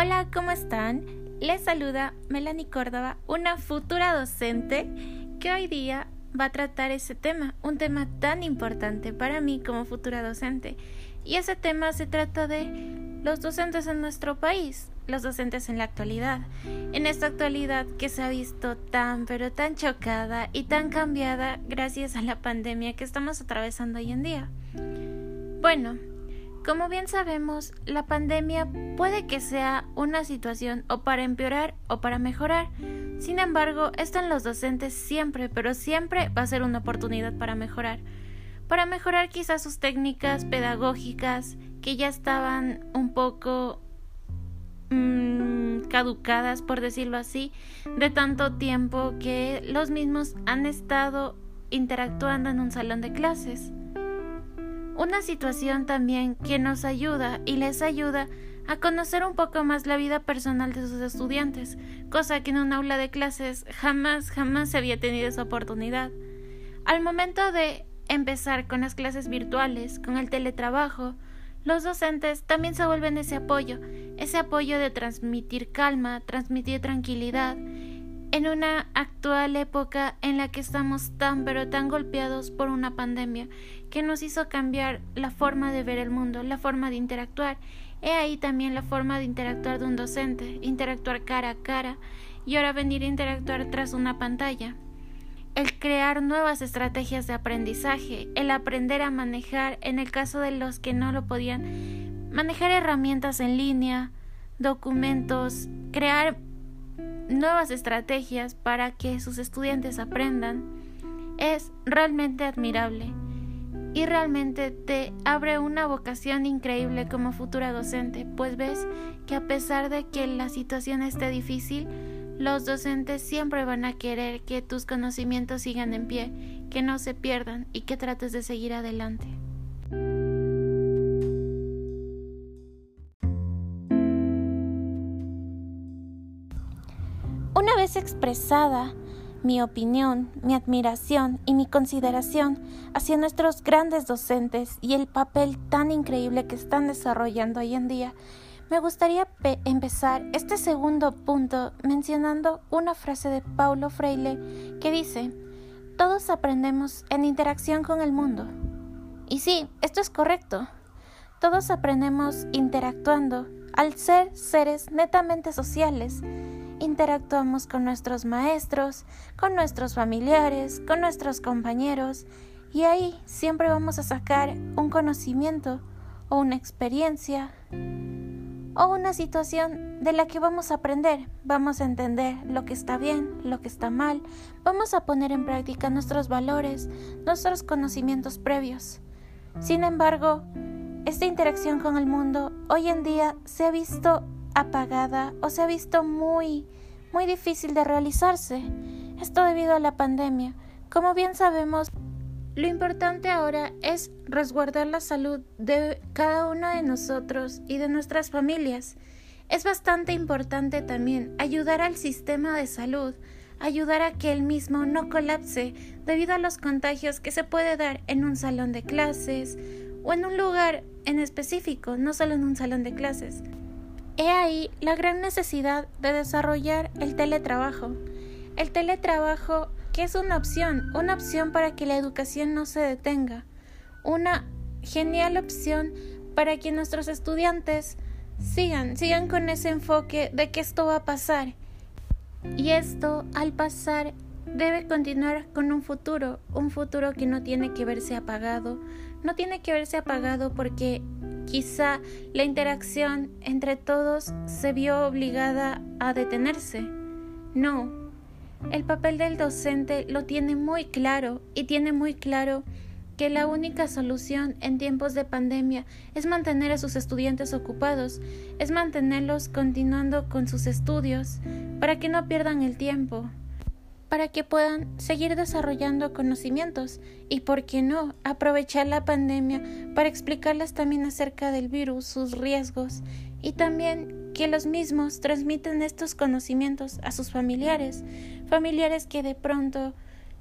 Hola, ¿cómo están? Les saluda Melanie Córdoba, una futura docente que hoy día va a tratar ese tema, un tema tan importante para mí como futura docente. Y ese tema se trata de los docentes en nuestro país, los docentes en la actualidad, en esta actualidad que se ha visto tan pero tan chocada y tan cambiada gracias a la pandemia que estamos atravesando hoy en día. Bueno, como bien sabemos, la pandemia puede que sea una situación o para empeorar o para mejorar. Sin embargo, esto en los docentes siempre, pero siempre va a ser una oportunidad para mejorar. Para mejorar quizás sus técnicas pedagógicas que ya estaban un poco mmm, caducadas, por decirlo así, de tanto tiempo que los mismos han estado interactuando en un salón de clases. Una situación también que nos ayuda y les ayuda a conocer un poco más la vida personal de sus estudiantes, cosa que en un aula de clases jamás, jamás se había tenido esa oportunidad. Al momento de empezar con las clases virtuales, con el teletrabajo, los docentes también se vuelven ese apoyo, ese apoyo de transmitir calma, transmitir tranquilidad, en una actual época en la que estamos tan pero tan golpeados por una pandemia que nos hizo cambiar la forma de ver el mundo, la forma de interactuar. He ahí también la forma de interactuar de un docente, interactuar cara a cara y ahora venir a interactuar tras una pantalla. El crear nuevas estrategias de aprendizaje, el aprender a manejar, en el caso de los que no lo podían, manejar herramientas en línea, documentos, crear nuevas estrategias para que sus estudiantes aprendan es realmente admirable y realmente te abre una vocación increíble como futura docente, pues ves que a pesar de que la situación esté difícil, los docentes siempre van a querer que tus conocimientos sigan en pie, que no se pierdan y que trates de seguir adelante. Una vez expresada mi opinión, mi admiración y mi consideración hacia nuestros grandes docentes y el papel tan increíble que están desarrollando hoy en día, me gustaría empezar este segundo punto mencionando una frase de Paulo Freire que dice, todos aprendemos en interacción con el mundo. Y sí, esto es correcto. Todos aprendemos interactuando al ser seres netamente sociales interactuamos con nuestros maestros, con nuestros familiares, con nuestros compañeros, y ahí siempre vamos a sacar un conocimiento o una experiencia o una situación de la que vamos a aprender, vamos a entender lo que está bien, lo que está mal, vamos a poner en práctica nuestros valores, nuestros conocimientos previos. Sin embargo, esta interacción con el mundo hoy en día se ha visto apagada o se ha visto muy, muy difícil de realizarse. Esto debido a la pandemia. Como bien sabemos, lo importante ahora es resguardar la salud de cada uno de nosotros y de nuestras familias. Es bastante importante también ayudar al sistema de salud, ayudar a que el mismo no colapse debido a los contagios que se puede dar en un salón de clases o en un lugar en específico, no solo en un salón de clases. He ahí la gran necesidad de desarrollar el teletrabajo. El teletrabajo que es una opción, una opción para que la educación no se detenga, una genial opción para que nuestros estudiantes sigan, sigan con ese enfoque de que esto va a pasar. Y esto, al pasar, debe continuar con un futuro, un futuro que no tiene que verse apagado, no tiene que verse apagado porque Quizá la interacción entre todos se vio obligada a detenerse. No, el papel del docente lo tiene muy claro y tiene muy claro que la única solución en tiempos de pandemia es mantener a sus estudiantes ocupados, es mantenerlos continuando con sus estudios para que no pierdan el tiempo para que puedan seguir desarrollando conocimientos y, por qué no, aprovechar la pandemia para explicarles también acerca del virus, sus riesgos y también que los mismos transmiten estos conocimientos a sus familiares, familiares que de pronto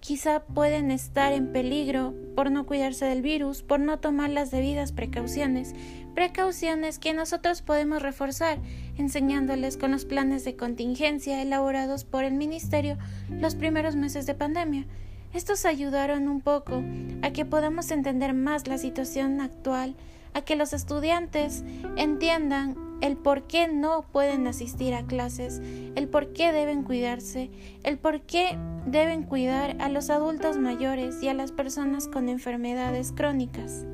quizá pueden estar en peligro por no cuidarse del virus, por no tomar las debidas precauciones, precauciones que nosotros podemos reforzar enseñándoles con los planes de contingencia elaborados por el Ministerio los primeros meses de pandemia. Estos ayudaron un poco a que podamos entender más la situación actual, a que los estudiantes entiendan el por qué no pueden asistir a clases, el por qué deben cuidarse, el por qué deben cuidar a los adultos mayores y a las personas con enfermedades crónicas.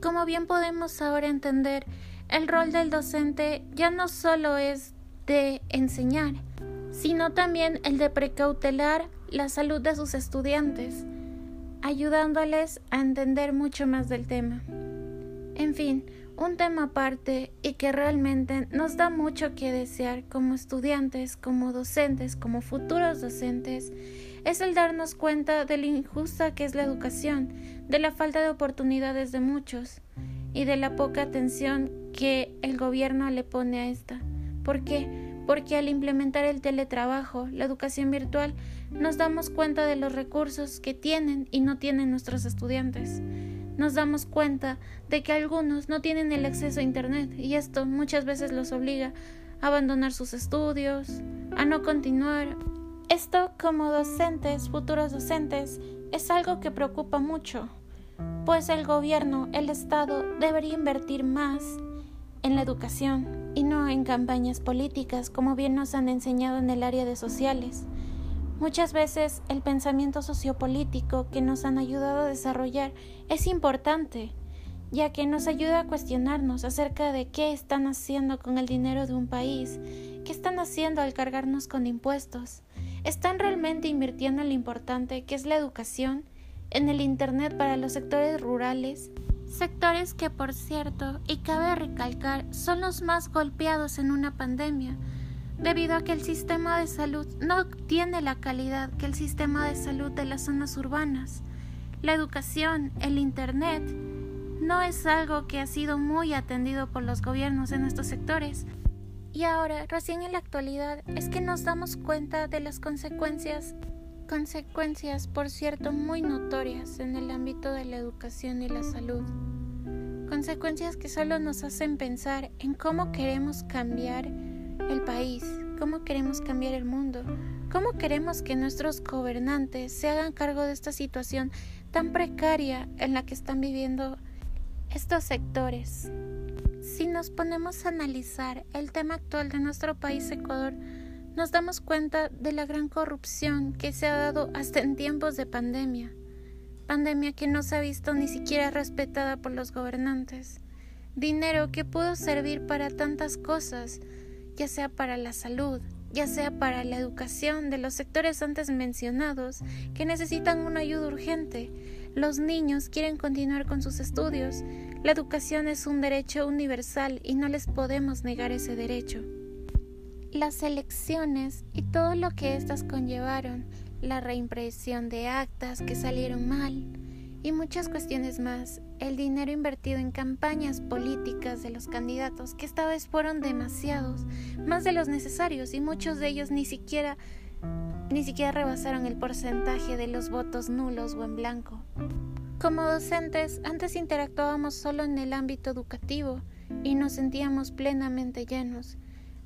Como bien podemos ahora entender, el rol del docente ya no solo es de enseñar, sino también el de precautelar la salud de sus estudiantes, ayudándoles a entender mucho más del tema. En fin, un tema aparte y que realmente nos da mucho que desear como estudiantes, como docentes, como futuros docentes, es el darnos cuenta de lo injusta que es la educación, de la falta de oportunidades de muchos y de la poca atención que el gobierno le pone a esta. ¿Por qué? Porque al implementar el teletrabajo, la educación virtual, nos damos cuenta de los recursos que tienen y no tienen nuestros estudiantes nos damos cuenta de que algunos no tienen el acceso a Internet y esto muchas veces los obliga a abandonar sus estudios, a no continuar. Esto como docentes, futuros docentes, es algo que preocupa mucho, pues el gobierno, el Estado, debería invertir más en la educación y no en campañas políticas como bien nos han enseñado en el área de sociales. Muchas veces el pensamiento sociopolítico que nos han ayudado a desarrollar es importante, ya que nos ayuda a cuestionarnos acerca de qué están haciendo con el dinero de un país, qué están haciendo al cargarnos con impuestos. ¿Están realmente invirtiendo en lo importante que es la educación, en el Internet para los sectores rurales? Sectores que, por cierto, y cabe recalcar, son los más golpeados en una pandemia, debido a que el sistema de salud no tiene la calidad que el sistema de salud de las zonas urbanas. La educación, el Internet, no es algo que ha sido muy atendido por los gobiernos en estos sectores. Y ahora, recién en la actualidad, es que nos damos cuenta de las consecuencias, consecuencias, por cierto, muy notorias en el ámbito de la educación y la salud. Consecuencias que solo nos hacen pensar en cómo queremos cambiar el país, cómo queremos cambiar el mundo, cómo queremos que nuestros gobernantes se hagan cargo de esta situación tan precaria en la que están viviendo estos sectores. Si nos ponemos a analizar el tema actual de nuestro país, Ecuador, nos damos cuenta de la gran corrupción que se ha dado hasta en tiempos de pandemia. Pandemia que no se ha visto ni siquiera respetada por los gobernantes. Dinero que pudo servir para tantas cosas, ya sea para la salud, ya sea para la educación de los sectores antes mencionados que necesitan una ayuda urgente. Los niños quieren continuar con sus estudios. La educación es un derecho universal y no les podemos negar ese derecho. Las elecciones y todo lo que éstas conllevaron, la reimpresión de actas que salieron mal, y muchas cuestiones más. El dinero invertido en campañas políticas de los candidatos, que esta vez fueron demasiados, más de los necesarios, y muchos de ellos ni siquiera ni siquiera rebasaron el porcentaje de los votos nulos o en blanco. Como docentes, antes interactuábamos solo en el ámbito educativo y nos sentíamos plenamente llenos.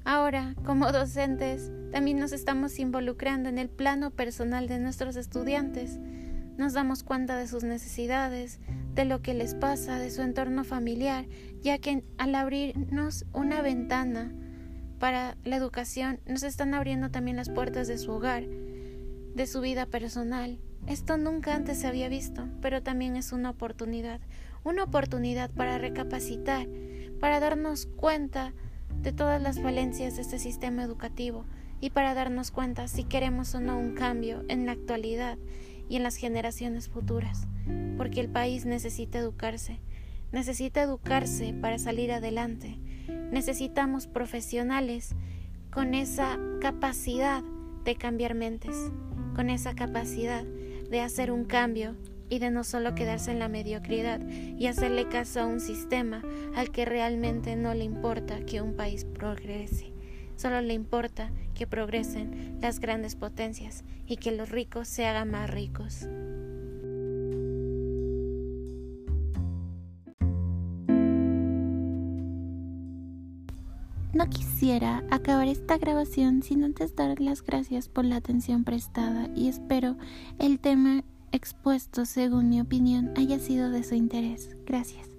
Ahora, como docentes, también nos estamos involucrando en el plano personal de nuestros estudiantes, nos damos cuenta de sus necesidades, de lo que les pasa, de su entorno familiar, ya que al abrirnos una ventana para la educación, nos están abriendo también las puertas de su hogar, de su vida personal. Esto nunca antes se había visto, pero también es una oportunidad, una oportunidad para recapacitar, para darnos cuenta de todas las falencias de este sistema educativo y para darnos cuenta si queremos o no un cambio en la actualidad y en las generaciones futuras, porque el país necesita educarse, necesita educarse para salir adelante. Necesitamos profesionales con esa capacidad de cambiar mentes, con esa capacidad de hacer un cambio y de no solo quedarse en la mediocridad y hacerle caso a un sistema al que realmente no le importa que un país progrese, solo le importa que progresen las grandes potencias y que los ricos se hagan más ricos. No quisiera acabar esta grabación sin antes dar las gracias por la atención prestada y espero el tema expuesto según mi opinión haya sido de su interés. Gracias.